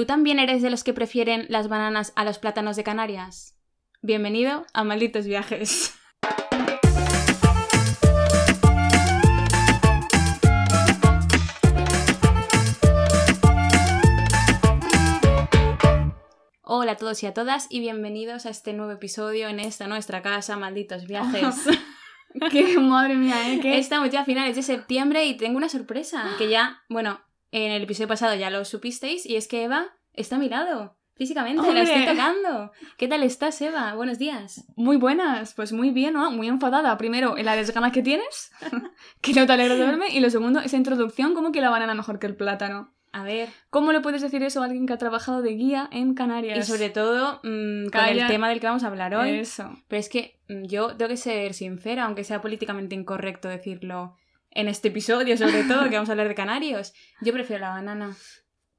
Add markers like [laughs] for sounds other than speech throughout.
¿Tú también eres de los que prefieren las bananas a los plátanos de Canarias? Bienvenido a Malditos Viajes. Hola a todos y a todas y bienvenidos a este nuevo episodio en esta nuestra casa, Malditos Viajes. [laughs] ¡Qué madre mía, eh! ¿Qué? Estamos ya a finales de septiembre y tengo una sorpresa que ya, bueno, en el episodio pasado ya lo supisteis y es que Eva está a mi lado. Físicamente, la estoy tocando. ¿Qué tal estás, Eva? Buenos días. Muy buenas, pues muy bien, ¿no? Muy enfadada. Primero, en la desgana que tienes, [laughs] que no te alegra de verme. Y lo segundo, esa introducción, como que la banana mejor que el plátano. A ver, ¿Cómo le puedes decir eso a alguien que ha trabajado de guía en Canarias? y sobre todo mm, con el tema del que vamos a hablar hoy. Eso. Pero es que mm, yo tengo que ser sincera, aunque sea políticamente incorrecto decirlo en este episodio, sobre todo, que vamos a hablar de canarios. Yo prefiero la banana.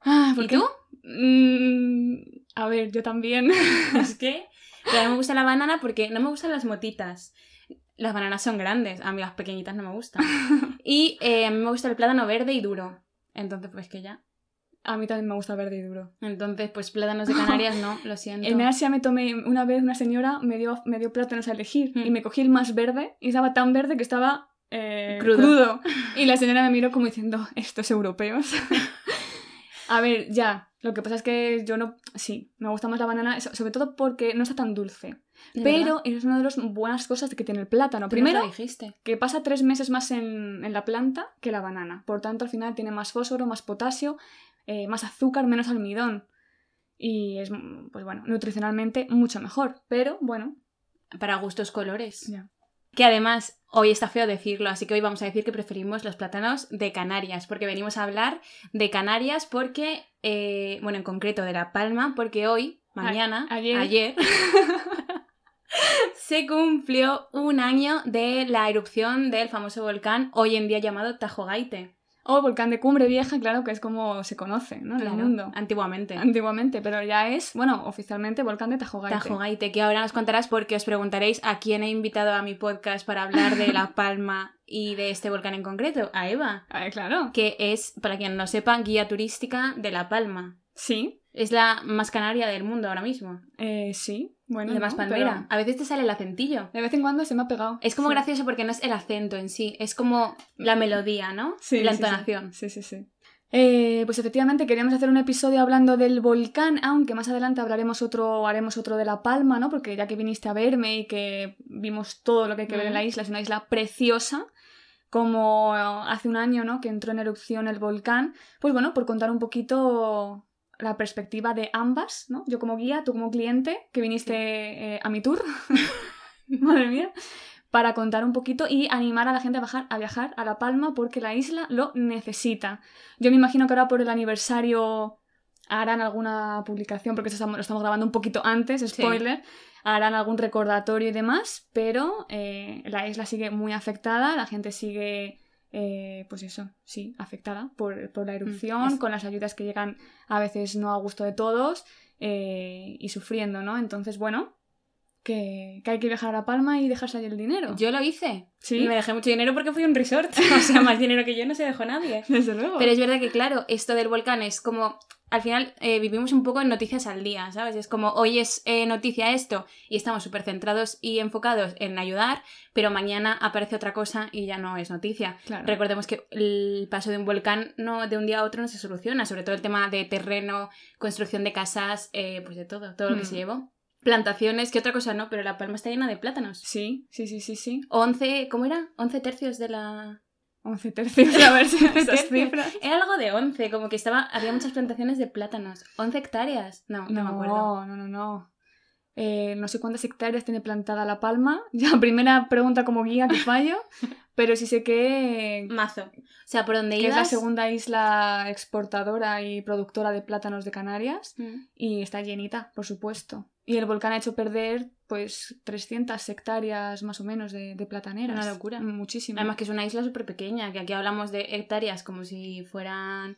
Ah, ¿por ¿Y qué? tú? Mm, a ver, yo también. [laughs] es que a mí me gusta la banana porque no me gustan las motitas. Las bananas son grandes, a mí las pequeñitas no me gustan. [laughs] Y eh, a mí me gusta el plátano verde y duro. Entonces, pues que ya. A mí también me gusta verde y duro. Entonces, pues plátanos de Canarias no, lo [laughs] siento. En Asia me tomé una vez, una señora me dio, me dio plátanos a elegir Mm. y me cogí el más verde y estaba tan verde que estaba eh, Crudo. crudo. [laughs] Y la señora me miró como diciendo, estos europeos. [laughs] a ver, ya, lo que pasa es que yo no, sí, me gusta más la banana, so- sobre todo porque no está tan dulce. Pero verdad, es una de las buenas cosas que tiene el plátano. Primero, dijiste. que pasa tres meses más en, en la planta que la banana. Por tanto, al final tiene más fósforo, más potasio, eh, más azúcar, menos almidón. Y es, pues bueno, nutricionalmente mucho mejor. Pero bueno, Para gustos colores. Que además, hoy está feo decirlo, así que hoy vamos a decir que preferimos los plátanos de Canarias, porque venimos a hablar de Canarias porque, eh, bueno, en concreto de La Palma, porque hoy, mañana, ayer. ayer [laughs] se cumplió un año de la erupción del famoso volcán, hoy en día llamado Tajogaite. O volcán de cumbre vieja, claro que es como se conoce ¿no? en Claro, el mundo. Antiguamente. Antiguamente, pero ya es, bueno, oficialmente volcán de Tajogaite. Tajogaite, que ahora nos contarás porque os preguntaréis a quién he invitado a mi podcast para hablar de La [laughs] Palma y de este volcán en concreto. A Eva. Ah, claro. que es, para quien no sepa, guía turística de La Palma. Sí, Es la más canaria del mundo ahora mismo. eh, sí. Bueno, y la más no, palmera. pero A veces te sale el acentillo. De vez en cuando se me ha pegado. Es como Sí. gracioso porque no es el acento en sí, es como la melodía, ¿no? Sí, la sí. entonación. Sí, sí, sí. Eh, pues efectivamente queríamos hacer un episodio hablando del volcán, aunque más adelante hablaremos otro, haremos otro de La Palma, ¿no? Porque ya que viniste a verme y que vimos todo lo que hay que ver en la Mm. isla, es una isla preciosa, como hace un año, ¿no? Que entró en erupción el volcán. Pues bueno, por contar un poquito la perspectiva de ambas, ¿no? Yo como guía, tú como cliente, que viniste eh, a mi tour. [laughs] Madre mía para contar un poquito y animar a la gente a, bajar, a viajar a La Palma porque la isla lo necesita. Yo me imagino que ahora por el aniversario harán alguna publicación, porque esto estamos, lo estamos grabando un poquito antes, spoiler, harán algún recordatorio y demás, pero eh, la isla sigue muy afectada, la gente sigue, eh, pues eso, sí, afectada por, por la erupción, es- con las ayudas que llegan a veces no a gusto de todos eh, y sufriendo, ¿no? Entonces, bueno, que, que hay que viajar a La Palma y dejarse ahí el dinero. Yo lo hice. Sí. Y me dejé mucho dinero porque fui a un resort. [laughs] o sea, más dinero que yo no se dejó nadie. [laughs] Desde luego. Pero es verdad que, claro, esto del volcán es como. Al final eh, vivimos un poco en noticias al día, ¿sabes? Es como hoy es eh, noticia esto y estamos súper centrados y enfocados en ayudar, pero mañana aparece otra cosa y ya no es noticia. Claro. Recordemos que el paso de un volcán no de un día a otro no se soluciona, sobre todo el tema de terreno, construcción de casas, eh, pues de todo, todo lo que Mm. se llevó. Plantaciones, que otra cosa no, pero La Palma está llena de plátanos. Sí, sí, sí, sí, sí. 11, ¿cómo era? 11 tercios de la... 11 tercios, a ver si esas cifras. Era algo de 11, como que estaba había muchas plantaciones de plátanos. 11 hectáreas. No, no, me acuerdo. No, no, no, no. Eh, no sé cuántas hectáreas tiene plantada La Palma. [laughs] Ya, primera pregunta como guía que fallo. [laughs] pero sí sé que, Mazo. O sea, por donde que es ibas... la segunda isla exportadora y productora de plátanos de Canarias. Mm. Y está llenita, por supuesto. Y el volcán ha hecho perder, pues, 300 hectáreas más o menos de, de plataneras. Una locura. Muchísimo. Además que es una isla súper pequeña, que aquí hablamos de hectáreas como si fueran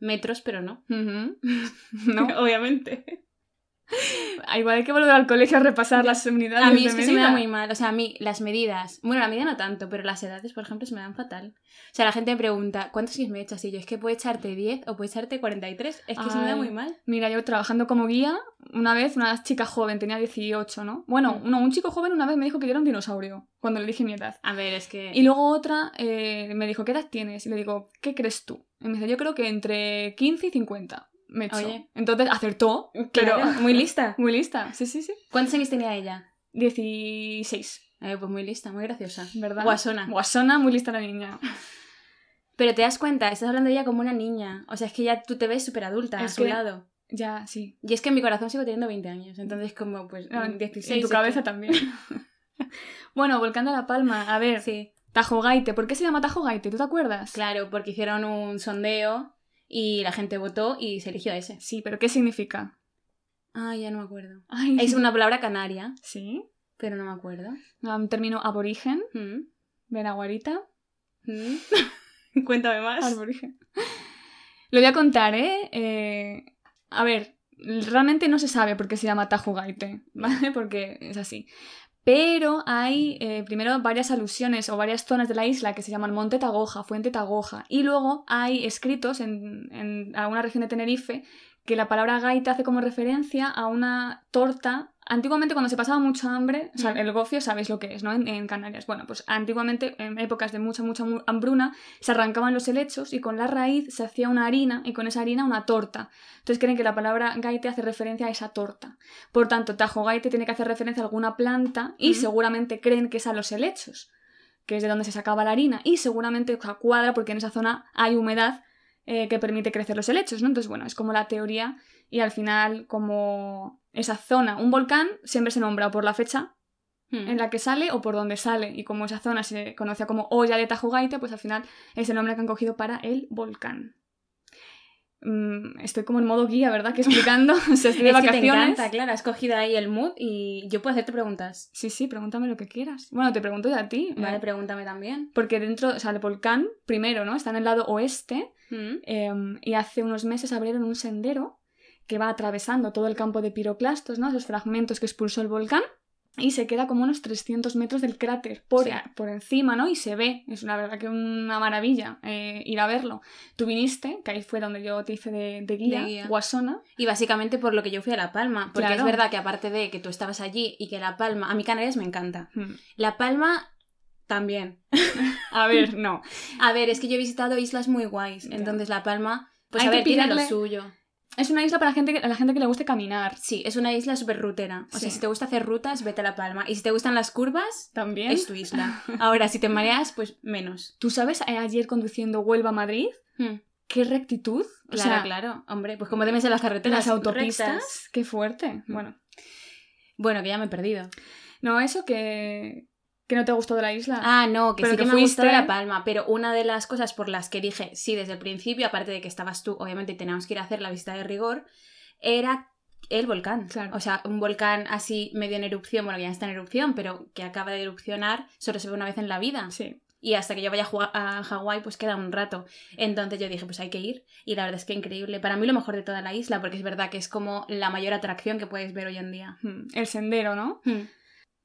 metros, pero no. [laughs] No. Obviamente. Ah, Igual hay que volver al colegio a repasar las unidades A mí es que se me da muy mal. O sea, a mí las medidas. Bueno, la medida no tanto, pero las edades, por ejemplo, se me dan fatal. O sea, la gente me pregunta, ¿cuántos años me echas? Y yo, es que puedo echarte 10 o puedo echarte 43. Es que se me da muy mal. Mira, yo trabajando como guía, una vez una chica joven, tenía 18, ¿no? Bueno, Mm. no, un chico joven una vez me dijo que yo era un dinosaurio, cuando le dije mi edad. A ver, es que. Y luego otra eh, me dijo, ¿qué edad tienes? Y le digo, ¿qué crees tú? Y me dice, yo creo que entre 15 y 50 me echó. Oye. Entonces acertó, Claro, pero [laughs] muy lista. [laughs] muy lista. Sí, sí, sí. ¿Cuántos años tenía ella? 16, Eh, pues muy lista, muy graciosa. ¿verdad? Guasona. Guasona, muy lista la niña. [laughs] Pero te das cuenta, estás hablando de ella como una niña. O sea, es que ya tú te ves súper adulta a su que- lado. Ya, sí. Y es que en mi corazón sigo teniendo 20 años. Entonces, como, pues, No, 16. en tu cabeza que- también. bueno, volcando a La Palma, a ver, Sí. Tajo Gaite. ¿Por qué se llama Tajo Gaite? ¿Tú te acuerdas? Claro, porque hicieron un sondeo y la gente votó y se eligió ese. Sí, pero ¿qué significa? Ah, ya no me acuerdo. Ay, Es una palabra canaria, Sí. pero no me acuerdo. Un término aborigen, Mm. benaguarita. Mm. [laughs] Cuéntame más. Aborigen. Lo voy a contar, ¿eh? Eh, A ver, realmente no se sabe por qué se llama Tajo Gaite, ¿vale? [laughs] Porque es así. Pero hay eh, primero varias alusiones o varias zonas de la isla que se llaman Monte Tagoja, Fuente Tagoja. Y luego hay escritos en, en alguna región de Tenerife que la palabra gaita hace como referencia a una torta. Antiguamente, cuando se pasaba mucho hambre, o sea, el gofio sabéis lo que es, ¿no? En, en Canarias. Bueno, pues antiguamente, en épocas de mucha, mucha mu- hambruna, se arrancaban los helechos y con la raíz se hacía una harina y con esa harina una torta. Entonces creen que la palabra gaite hace referencia a esa torta. Por tanto, tajo gaite tiene que hacer referencia a alguna planta y seguramente creen que es a los helechos, que es de donde se sacaba la harina. Y seguramente o sea, cuadra porque en esa zona hay humedad eh, que permite crecer los helechos, ¿no? Entonces, bueno, es como la teoría y al final como esa zona, un volcán siempre se nombra o por la fecha Mm. en la que sale o por donde sale. Y como esa zona se conoce como olla de Tajo Gaite, pues al final es el nombre que han cogido para el volcán. Mm, estoy como en modo guía, ¿verdad? Que explicando. [laughs] o sea, estoy de Es que te vacaciones. encanta, claro, has cogido ahí el mood y yo puedo hacerte preguntas. Sí, sí, pregúntame lo que quieras. Bueno, te pregunto yo a ti. Vale, eh, pregúntame también. Porque dentro, o sea, el volcán, primero, ¿no? Está en el lado oeste Mm. eh, y hace unos meses abrieron un sendero que va atravesando todo el campo de piroclastos, ¿no? Esos fragmentos que expulsó el volcán. Y se queda como unos 300 metros del cráter por, Sí. por encima, ¿no? Y se ve. Es la verdad que una maravilla eh, ir a verlo. Tú viniste, que ahí fue donde yo te hice de, de guía, De guía. Guasona. Y básicamente por lo que yo fui a La Palma. Porque Claro. es verdad que aparte de que tú estabas allí y que La Palma. A mí Canarias me encanta. Hmm. La Palma también. [laughs] A ver, no. [laughs] A ver, es que yo he visitado islas muy guays. Entonces La Palma. Pues Hay a ver, tiene lo suyo. Es una isla para gente que- a la gente que le guste caminar. Sí, es una isla súper rutera. O sea, si te gusta hacer rutas, vete a La Palma. Y si te gustan las curvas, También. es tu isla. [laughs] Ahora, si te mareas, pues menos. ¿Tú sabes ayer conduciendo Huelva a Madrid? Hmm. ¿Qué rectitud? O Claro, sea, claro. Hombre, pues como deben ser las carreteras. las autopistas. rectas. Qué fuerte. Mm. Bueno. Bueno, que ya me he perdido. No, eso que, que no te gustado de la isla. Ah, no, que Pero sí que, que me fuiste- gustó La Palma, pero una de las cosas por las que dije sí desde el principio, aparte de que estabas tú, obviamente y teníamos que ir a hacer la visita de rigor, era el volcán. Claro. O sea, un volcán así medio en erupción, bueno, que ya está en erupción, pero que acaba de erupcionar, solo se ve una vez en la vida. Sí. Y hasta que yo vaya a Hawái, pues queda un rato. Entonces yo dije, pues hay que ir. Y la verdad es que increíble. Para mí lo mejor de toda la isla, porque es verdad que es como la mayor atracción que puedes ver hoy en día. Mm, El sendero, ¿no? Hmm.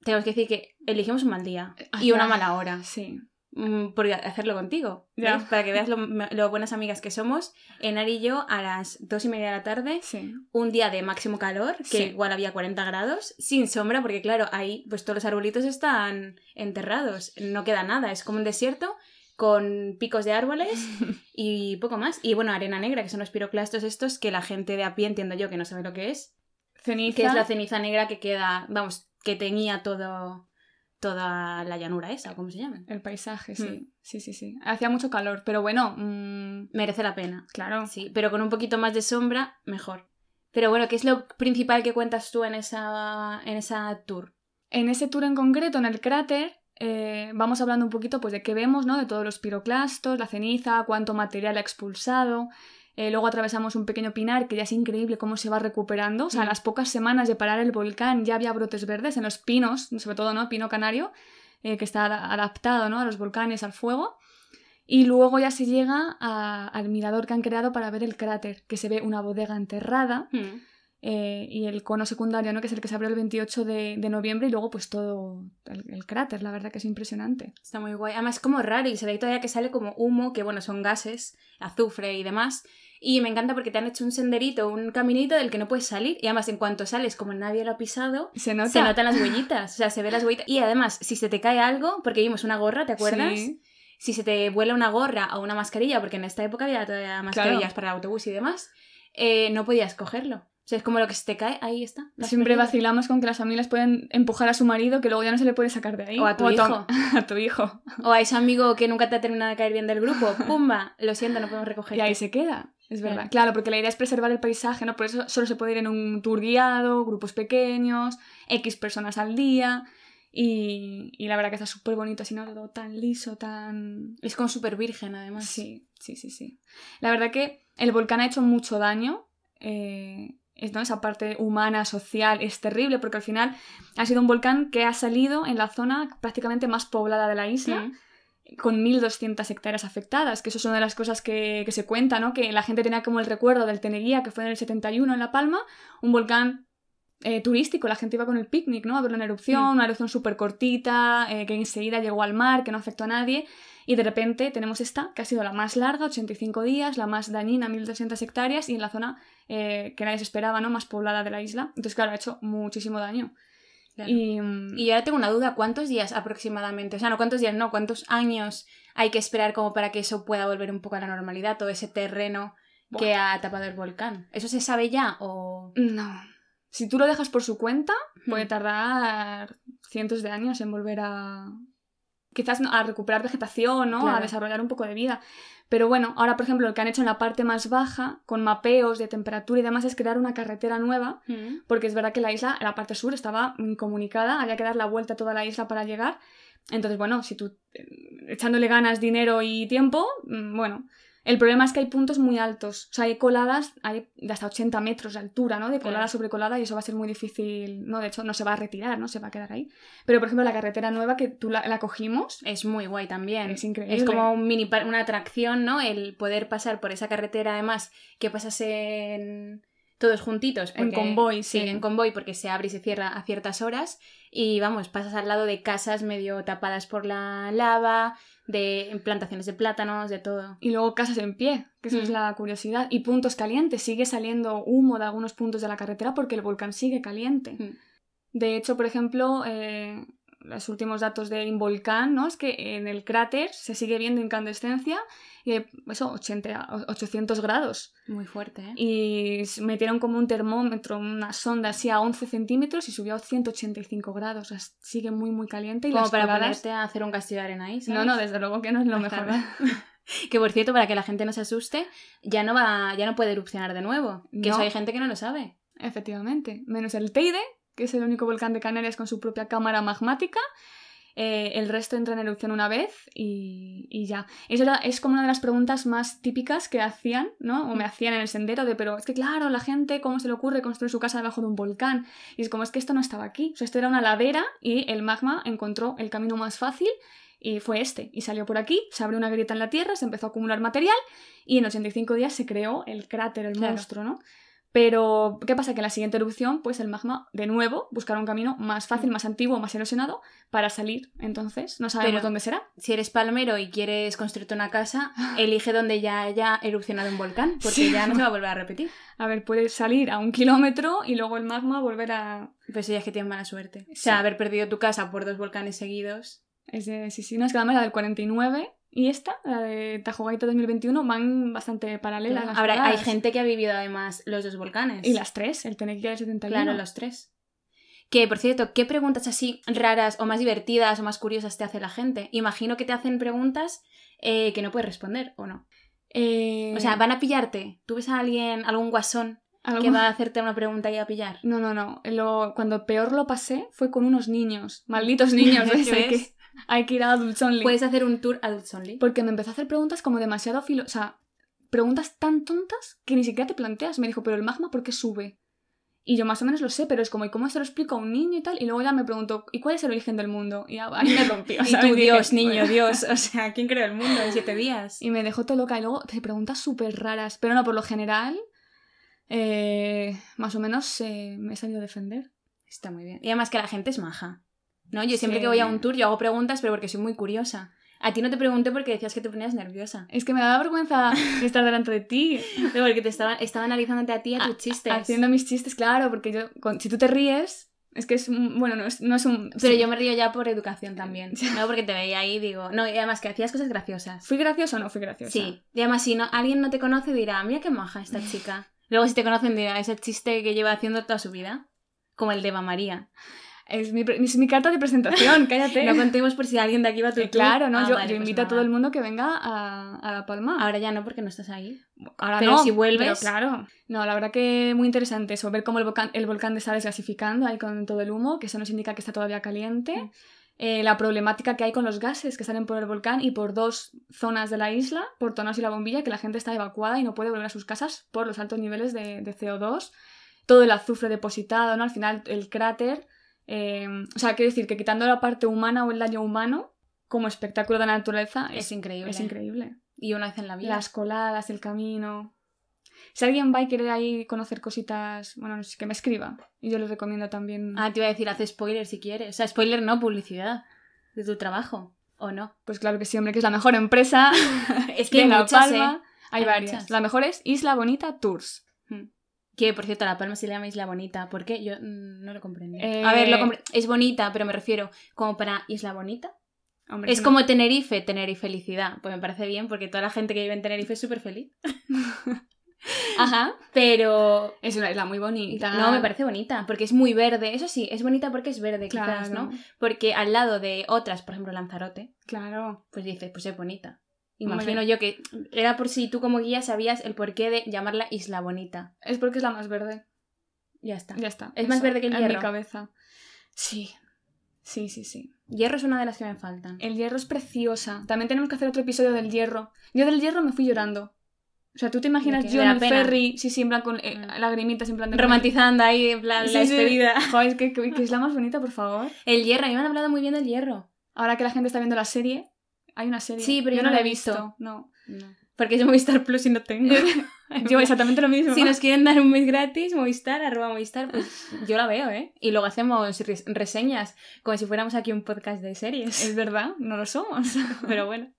Tenemos que decir que elegimos un mal día Ah, y una mala hora Sí. mm, por hacerlo contigo. Para que veas lo, [laughs] lo buenas amigas que somos. Enar y yo a las dos y media de la tarde, Sí. un día de máximo calor, que Sí. igual había 40 grados, sin sombra, porque claro, ahí pues todos los arbolitos están enterrados, no queda nada, es como un desierto con picos de árboles [laughs] y poco más. Y bueno, arena negra, que son los piroclastos estos que la gente de a pie entiendo yo que no sabe lo que es, Ceniza. que es la ceniza negra que queda, vamos, que tenía todo toda la llanura esa, ¿cómo se llama? El paisaje, sí. Mm. Sí, sí, sí. Hacía mucho calor, pero bueno, mm, Merece la pena. claro. Sí, pero con un poquito más de sombra, mejor. Pero bueno, ¿qué es lo principal que cuentas tú en esa, en esa tour? En ese tour en concreto, en el cráter, eh, vamos hablando un poquito pues, de qué vemos, ¿no? De todos los piroclastos, la ceniza, cuánto material ha expulsado. Eh, luego atravesamos un pequeño pinar que ya es increíble cómo se va recuperando. O sea, a Mm. las pocas semanas de parar el volcán ya había brotes verdes en los pinos, sobre todo, ¿no? Pino canario, eh, que está ad- adaptado, ¿no? A los volcanes, al fuego. Y luego ya se llega a- al mirador que han creado para ver el cráter, que se ve una bodega enterrada Hmm. eh, y el cono secundario, ¿no? que es el que se abrió el 28 de, de noviembre, y luego pues todo el, el cráter, la verdad que es impresionante. Está muy guay. Además es como raro y se ve todavía que sale como humo, que bueno, son gases, azufre y demás. Y me encanta porque te han hecho un senderito, un caminito del que no puedes salir. Y además, en cuanto sales, como nadie lo ha pisado, Se nota. se notan las huellitas. O sea, se ve las huellitas. Y además, si se te cae algo, porque vimos una gorra, ¿te acuerdas? Sí. Si se te vuela una gorra o una mascarilla, porque en esta época había todavía mascarillas Claro. para el autobús y demás, eh, no podías cogerlo. O sea, es como lo que se te cae, ahí está. Siempre vacilamos con que las familias pueden empujar a su marido que luego ya no se le puede sacar de ahí. O a tu hijo. [laughs] a tu hijo. O a ese amigo que nunca te ha terminado de caer bien del grupo. [laughs] ¡Pumba! Lo siento, no podemos recoger. Y ahí se queda. Es verdad. Claro. Claro, porque la idea es preservar el paisaje, ¿no? Por eso solo se puede ir en un tour guiado, grupos pequeños, X personas al día. Y, y la verdad que está súper bonito, así, ¿no? Todo tan liso, tan... Es como súper virgen, además. Sí, sí, sí, sí. La verdad que el volcán ha hecho mucho daño. eh, ¿no? Esa parte humana, social, es terrible porque al final ha sido un volcán que ha salido en la zona prácticamente más poblada de la isla Mm. Con 1.200 hectáreas afectadas, que eso es una de las cosas que, que se cuenta, ¿no? Que la gente tenía como el recuerdo del Teneguía, que fue en el 71 en La Palma, un volcán eh, turístico, la gente iba con el picnic, ¿no? A verlo en erupción, Mm. una erupción súper cortita, eh, que enseguida llegó al mar, que no afectó a nadie, y de repente tenemos esta, que ha sido la más larga, 85 días, la más dañina, 1.200 hectáreas, y en la zona eh, que nadie se esperaba, ¿no? Más poblada de la isla. Entonces, claro, ha hecho muchísimo daño. Claro. Y, mm, Y ahora tengo una duda, ¿cuántos días aproximadamente? O sea, no cuántos días, no, cuántos años hay que esperar como para que eso pueda volver un poco a la normalidad, todo ese terreno que ha tapado el volcán. ¿Eso se sabe ya o...? No. Si tú lo dejas por su cuenta, puede tardar cientos de años en volver a. Quizás a recuperar vegetación, ¿no? A desarrollar un poco de vida. Pero bueno, ahora, por ejemplo, lo que han hecho en la parte más baja, con mapeos de temperatura y demás, es crear una carretera nueva. Mm. Porque es verdad que la isla, la parte sur, estaba incomunicada, había que dar la vuelta a toda la isla para llegar. Entonces, bueno, si tú eh, echándole ganas, dinero y tiempo, mm, bueno. El problema es que hay puntos muy altos. O sea, hay coladas, hay de hasta 80 metros de altura, ¿no? De colada Claro. sobre colada y eso va a ser muy difícil. No, de hecho, no se va a retirar, ¿no? Se va a quedar ahí. Pero, por ejemplo, la carretera nueva que tú la, la cogimos, Es muy guay también. Es increíble. Es como un mini una atracción, ¿no? El poder pasar por esa carretera, además, que pasas en todos juntitos. En convoy, sí. en convoy, porque se abre y se cierra a ciertas horas. Y vamos, pasas al lado de casas medio tapadas por la lava, de plantaciones de plátanos, de todo. y luego casas en pie, que eso es Mm. la curiosidad. Y puntos calientes, sigue saliendo humo de algunos puntos de la carretera porque el volcán sigue caliente. Mm. De hecho, por ejemplo, eh, los últimos datos de Involcán, ¿no? Es que en el cráter se sigue viendo incandescencia y eso, 80, o- 800 grados. Muy fuerte, ¿eh? Y metieron como un termómetro, una sonda así a 11 centímetros y subió a 185 grados. O sea, sigue muy, muy caliente. Y Como las para coladas- ponerte a hacer un castillo de arena ahí, No, ¿sabes? no, desde luego que no es lo mejor. Claro. [laughs] Que por cierto, para que la gente no se asuste, ya no va, ya no puede erupcionar de nuevo. Que No. eso hay gente que no lo sabe. Efectivamente. Menos el Teide, que es el único volcán de Canarias con su propia cámara magmática. Eh, el resto entra en erupción una vez y, y ya. Eso era- es como una de las preguntas más típicas que hacían, ¿no? O me hacían en el sendero de, pero es que claro, la gente, ¿cómo se le ocurre construir su casa debajo de un volcán? Y es como, es que esto no estaba aquí. O sea, esto era una ladera y el magma encontró el camino más fácil y fue este. Y salió por aquí, se abrió una grieta en la tierra, se empezó a acumular material y en 85 días se creó el cráter, el Claro. monstruo, ¿no? Pero, ¿qué pasa? Que en la siguiente erupción, pues el magma, de nuevo, buscará un camino más fácil, más antiguo, más erosionado para salir. Entonces, no sabemos Pero- dónde será. Si eres palmero y quieres construirte una casa, [laughs] elige donde ya haya erupcionado un volcán, porque Sí. ya no se va a volver a [laughs] repetir. A ver, puede salir a un kilómetro y luego el magma volver a... Pues ya es que tienes mala suerte. O sea, haber perdido tu casa por dos volcanes seguidos. Es de, sí, sí, no, es que además la del 49 y esta, la de Tajogaita 2021, van bastante paralelas. las Habrá, hay gente que ha vivido además los dos volcanes. Y las tres, el Tenequilla del 71. Claro, los tres. Que, por cierto, ¿qué preguntas así raras o más divertidas o más curiosas te hace la gente? Imagino que te hacen preguntas eh, que no puedes responder, ¿o no? Eh, O sea, van a pillarte. ¿Tú ves a alguien, algún guasón, que va a hacerte una pregunta y a pillar? No, no, no. Lo- cuando peor lo pasé fue con unos niños. Malditos [laughs] niños, ¿ves? Hay, que, ir a Adults Only. Puedes hacer un tour adults only. Porque me empezó a hacer preguntas como demasiado filo... O sea, preguntas tan tontas que ni siquiera te planteas. Me dijo, pero el magma, ¿por qué sube? Y yo más o menos lo sé, pero es como, ¿y cómo se lo explico a un niño y tal? Y luego ya me preguntó, ¿y cuál es el origen del mundo? Y ahí me rompió, [laughs] Y tú, Dios, niño, bueno. Dios. O [laughs] sea, ¿quién creó el mundo en siete días? Y me dejó todo loca. Y luego te preguntas súper raras. Pero no, por lo general, eh, más o menos eh, me he salido a defender. Está muy bien. Y además que la gente es maja. ¿No? Yo siempre Sí. que voy a un tour yo hago preguntas, pero porque soy muy curiosa. A ti no te pregunté porque decías que te ponías nerviosa. Es que me da vergüenza [laughs] estar delante de ti, Pero porque te estaba, estaba analizándote a ti a tus chistes. haciendo mis chistes, claro, porque yo, con- si tú te ríes, es que es, un- bueno, no es, no es un... Pero sí. yo me río ya por educación también. [laughs] No porque te veía ahí y digo. No, y además que hacías cosas graciosas. ¿Fui graciosa o no fui graciosa? Sí. Y además, si no, alguien no te conoce, dirá, mira qué maja esta chica. [laughs] Luego, si te conocen, dirá, ese chiste que lleva haciendo toda su vida. Como el de Eva María. Es mi, es mi carta de presentación, cállate. [laughs] No contemos por si alguien de aquí va a tu Eh, claro, ¿no? Ah, yo, vale, yo pues invito a nada. todo el mundo que venga a, a La Palma. Ahora ya no, porque no estás ahí. Ahora pero no, si vuelves- pero claro. No, la verdad que muy interesante eso, ver cómo el volcán, el volcán está desgasificando ahí con todo el humo, que eso nos indica que está todavía caliente. Mm. Eh, la problemática que hay con los gases que salen por el volcán y por dos zonas de la isla, por Tonos y la Bombilla, que la gente está evacuada y no puede volver a sus casas por los altos niveles de, de CO2. Todo el azufre depositado, ¿no? Al final el cráter. Eh, o sea, quiero decir que quitando la parte humana o el daño humano, como espectáculo de la naturaleza, Es es, increíble. es increíble Y una vez en la vida. las coladas, el camino. Si alguien va y quiere ahí conocer cositas, bueno, no sé, que me escriba. Y yo les recomiendo también. Ah, te iba a decir, haz spoiler si quieres. O sea, spoiler no, publicidad. De tu trabajo. ¿O no? Pues claro que sí, hombre, que es la mejor empresa [laughs] es que [laughs] hay La muchas, Palma. ¿eh? Hay, Hay varias. muchas. La mejor es Isla Bonita Tours. Que, por cierto, La Palma se le llama Isla Bonita. ¿Por qué? Yo mm, no lo comprendí. Eh, A ver, lo compre- es bonita, pero me refiero como para Isla Bonita. Hombre, Es como Tenerife, tener y felicidad. Pues me parece bien porque toda la gente que vive en Tenerife es súper feliz. [laughs] Ajá. Pero Es una isla muy bonita. no, me parece bonita porque es muy verde. Eso sí, es bonita porque es verde, Claro, quizás, ¿no? Porque al lado de otras, por ejemplo, Lanzarote, Claro. pues dices, pues es bonita. Imagino yo que era por si tú como guía sabías el porqué de llamarla Isla Bonita. Es porque es la más verde. Ya está. Ya está. ¿Es más verde que el en hierro? mi cabeza. Sí. Sí, sí, sí. Hierro es una de las que me faltan. El hierro es preciosa. También tenemos que hacer otro episodio del hierro. Yo del hierro me fui llorando. O sea, ¿tú te imaginas yo ¿De en el pena? ferry? Sí, sí, en plan con eh, Mm. lagrimitas, en plan de... Romantizando ahí, en plan, Sí, la sí. despedida. [laughs] Joder, es que, que- que es la más bonita, por favor. El hierro, a mí me han hablado muy bien del hierro. Ahora que la gente está viendo la serie, hay una serie. Sí, pero yo no la he visto. No. Porque es Movistar Plus y no tengo. [laughs] Yo exactamente lo mismo. si nos quieren dar un mes gratis, Movistar, arroba Movistar, pues yo la veo, ¿eh? Y luego hacemos res- reseñas, como si fuéramos aquí un podcast de series. Es verdad, no lo somos. [laughs] Pero bueno.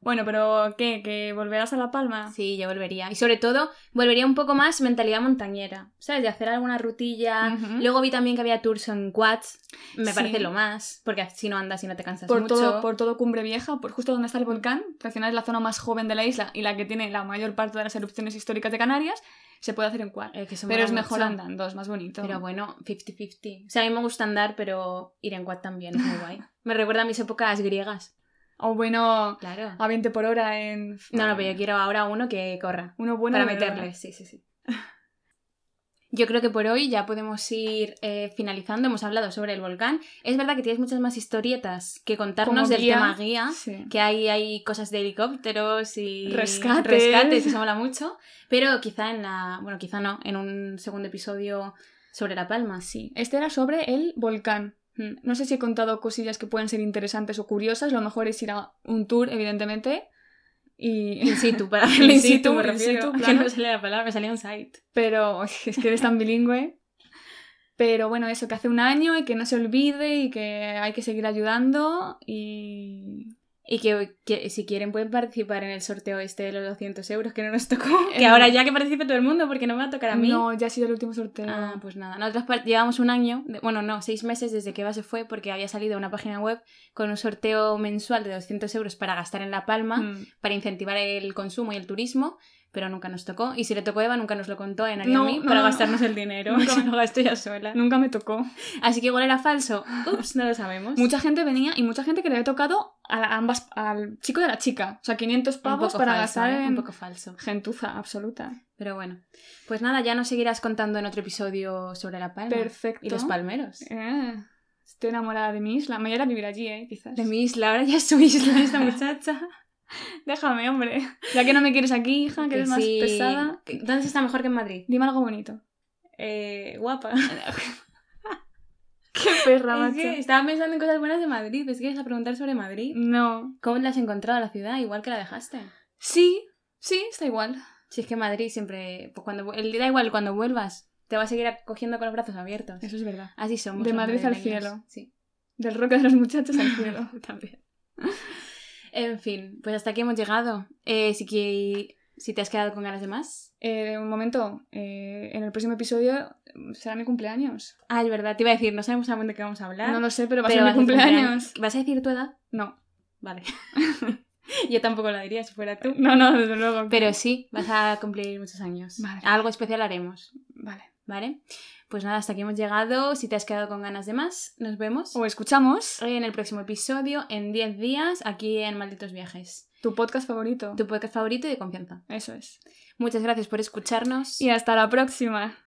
Bueno, pero ¿qué? ¿Que volverás a La Palma? Sí, yo volvería. Y sobre todo, volvería un poco más mentalidad montañera. ¿Sabes? De hacer alguna rutilla. Luego vi también que había tours en quads. Me Sí. parece lo más. Porque si no andas y no te cansas Por mucho. todo, por todo Cumbre Vieja, por justo donde está el volcán, que al final es la zona más joven de la isla y la que tiene la mayor parte de las erupciones históricas de Canarias, se puede hacer en quad. Eh, Pero es mejor mucho. andando, es más bonito. Pero bueno, 50-50. O sea, a mí me gusta andar, pero ir en quad también es muy guay. [laughs] Me recuerda a mis épocas griegas. O bueno, Claro. a 20 por hora en... No, no, pero yo quiero ahora uno que corra. Uno bueno para meterle, sí, sí, sí. [laughs] Yo creo que por hoy ya podemos ir eh, finalizando. Hemos hablado sobre el volcán. Es verdad que tienes muchas más historietas que contarnos Como del guía. tema guía. Sí. Que hay, hay cosas de helicópteros y Rescates. rescates, eso [laughs] mola mucho. Pero quizá en la. Bueno, quizá no, en un segundo episodio sobre La Palma. Sí. Este era sobre el volcán. Mm. No sé si he contado cosillas que pueden ser interesantes o curiosas. Lo mejor es ir a un tour, evidentemente. Y... [laughs] In situ, para [laughs] hacerlo in situ, me refiero. Que [laughs] claro. no me salía la palabra, me salía un site. Pero es que eres tan bilingüe. Pero bueno, eso, que hace un año y que no se olvide y que hay que seguir ayudando y... Y que, que si quieren pueden participar en el sorteo este de los 200 euros que no nos tocó. Eh, [laughs] Que ahora ya que participe todo el mundo porque no me va a tocar a mí. No, ya ha sido el último sorteo. Ah, pues nada. Nosotros llevamos un año, de- bueno, no, seis meses desde que Eva se fue porque había salido una página web con un sorteo mensual de 200 euros para gastar en La Palma, Mm. para incentivar el consumo y el turismo, pero nunca nos tocó. Y si le tocó a Eva, nunca nos lo contó a Ana y a No, mí no, para no. gastarnos el dinero. [laughs] Nunca me- lo gasto ya sola. Nunca me tocó. Así que igual era falso. Ups, no lo sabemos. Mucha gente venía y mucha gente que le había tocado a ambas, al chico de la chica. O sea, 500 Un pavos para falso, gastar en Un poco falso. gentuza absoluta. Pero bueno. Pues nada, ya nos seguirás contando en otro episodio sobre La Palma. Perfecto. Y los palmeros. Eh, estoy enamorada de mi isla. Me iré a vivir allí, ¿eh? Quizás. De mi isla, ahora ya es su isla esta [laughs] muchacha. Déjame, hombre. Ya que no me quieres aquí, hija, que, eres más pesada. ¿Dónde está mejor que en Madrid? Dime algo bonito. Eh, guapa. [laughs] [laughs] Qué perra, Es que macho. estaba pensando en cosas buenas de Madrid. ¿Ves que ibas a preguntar sobre Madrid? No. ¿Cómo la has encontrado la ciudad? Igual que la dejaste. Sí, sí, está igual. Si es que Madrid siempre, pues cuando el da igual cuando vuelvas, te va a seguir acogiendo con los brazos abiertos. Eso es verdad. Así somos. De Madrid al cielo. Sí. Del rock de los muchachos al cielo. [laughs] También. En fin, pues hasta aquí hemos llegado. Eh, si, que, si te has quedado con ganas de más. Eh, un momento, eh, en el próximo episodio será mi cumpleaños. Ah, es verdad, te iba a decir, no sabemos aún de qué vamos a hablar. No lo sé, pero va a ser mi decir cumpleaños. ¿Vas a decir tu edad? No. Vale. [laughs] Yo tampoco lo diría si fuera tú. No, no, desde luego. Pero sí, vas a cumplir muchos años. Vale. Algo especial haremos, Vale. ¿vale? Pues nada, hasta aquí hemos llegado. Si te has quedado con ganas de más, nos vemos O escuchamos en el próximo episodio, en 10 días, aquí en Malditos Viajes. Tu podcast favorito. Tu podcast favorito y de confianza. Eso es. Muchas gracias por escucharnos. Y hasta la próxima.